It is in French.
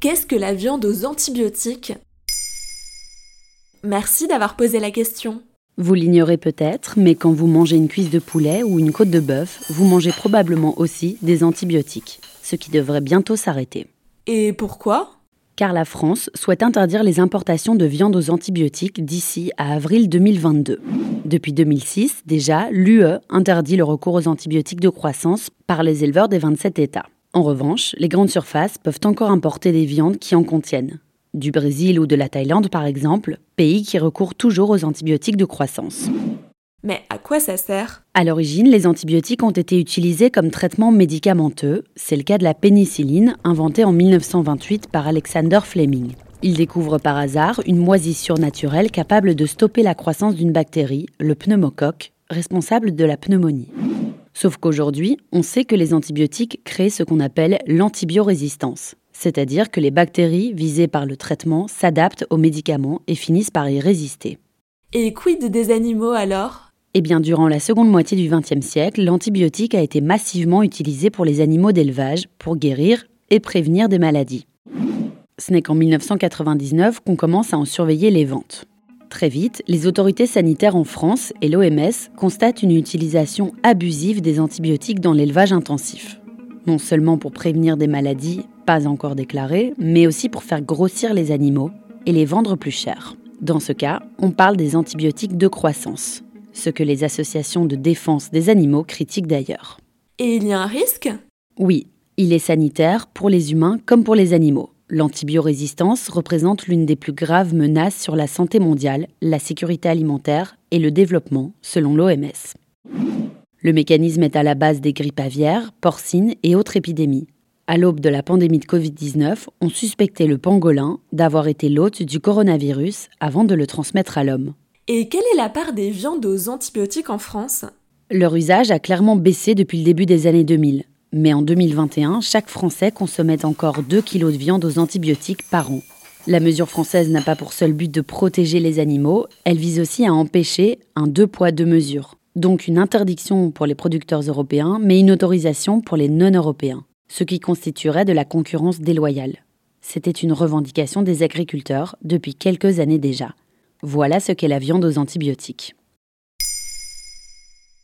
Qu'est-ce que la viande aux antibiotiques? Merci d'avoir posé la question. Vous l'ignorez peut-être, mais quand vous mangez une cuisse de poulet ou une côte de bœuf, vous mangez probablement aussi des antibiotiques, ce qui devrait bientôt s'arrêter. Et pourquoi? Car la France souhaite interdire les importations de viande aux antibiotiques d'ici à avril 2022. Depuis 2006, déjà, l'UE interdit le recours aux antibiotiques de croissance par les éleveurs des 27 États. En revanche, les grandes surfaces peuvent encore importer des viandes qui en contiennent du Brésil ou de la Thaïlande par exemple, pays qui recourent toujours aux antibiotiques de croissance. Mais à quoi ça sert? À l'origine, les antibiotiques ont été utilisés comme traitement médicamenteux. C'est le cas de la pénicilline, inventée en 1928 par Alexander Fleming. Il découvre par hasard une moisissure naturelle capable de stopper la croissance d'une bactérie, le pneumocoque, responsable de la pneumonie. Sauf qu'aujourd'hui, on sait que les antibiotiques créent ce qu'on appelle l'antibiorésistance c'est-à-dire que les bactéries visées par le traitement s'adaptent aux médicaments et finissent par y résister. Et quid des animaux alors? Eh bien, durant la seconde moitié du XXe siècle, l'antibiotique a été massivement utilisé pour les animaux d'élevage, pour guérir et prévenir des maladies. Ce n'est qu'en 1999 qu'on commence à en surveiller les ventes. Très vite, les autorités sanitaires en France et l'OMS constatent une utilisation abusive des antibiotiques dans l'élevage intensif. Non seulement pour prévenir des maladies, pas encore déclarées, mais aussi pour faire grossir les animaux et les vendre plus cher. Dans ce cas, on parle des antibiotiques de croissance, ce que les associations de défense des animaux critiquent d'ailleurs. Et il y a un risque? Oui, il est sanitaire pour les humains comme pour les animaux. L'antibiorésistance représente l'une des plus graves menaces sur la santé mondiale, la sécurité alimentaire et le développement, selon l'OMS. Le mécanisme est à la base des grippes aviaires, porcines et autres épidémies, à l'aube de la pandémie de Covid-19, on suspectait le pangolin d'avoir été l'hôte du coronavirus avant de le transmettre à l'homme. Et quelle est la part des viandes aux antibiotiques en France? Leur usage a clairement baissé depuis le début des années 2000. Mais en 2021, chaque Français consommait encore 2 kg de viande aux antibiotiques par an. La mesure française n'a pas pour seul but de protéger les animaux, elle vise aussi à empêcher un deux poids deux mesures. Donc une interdiction pour les producteurs européens, mais une autorisation pour les non-européens ce qui constituerait de la concurrence déloyale. C'était une revendication des agriculteurs depuis quelques années déjà. Voilà ce qu'est la viande aux antibiotiques.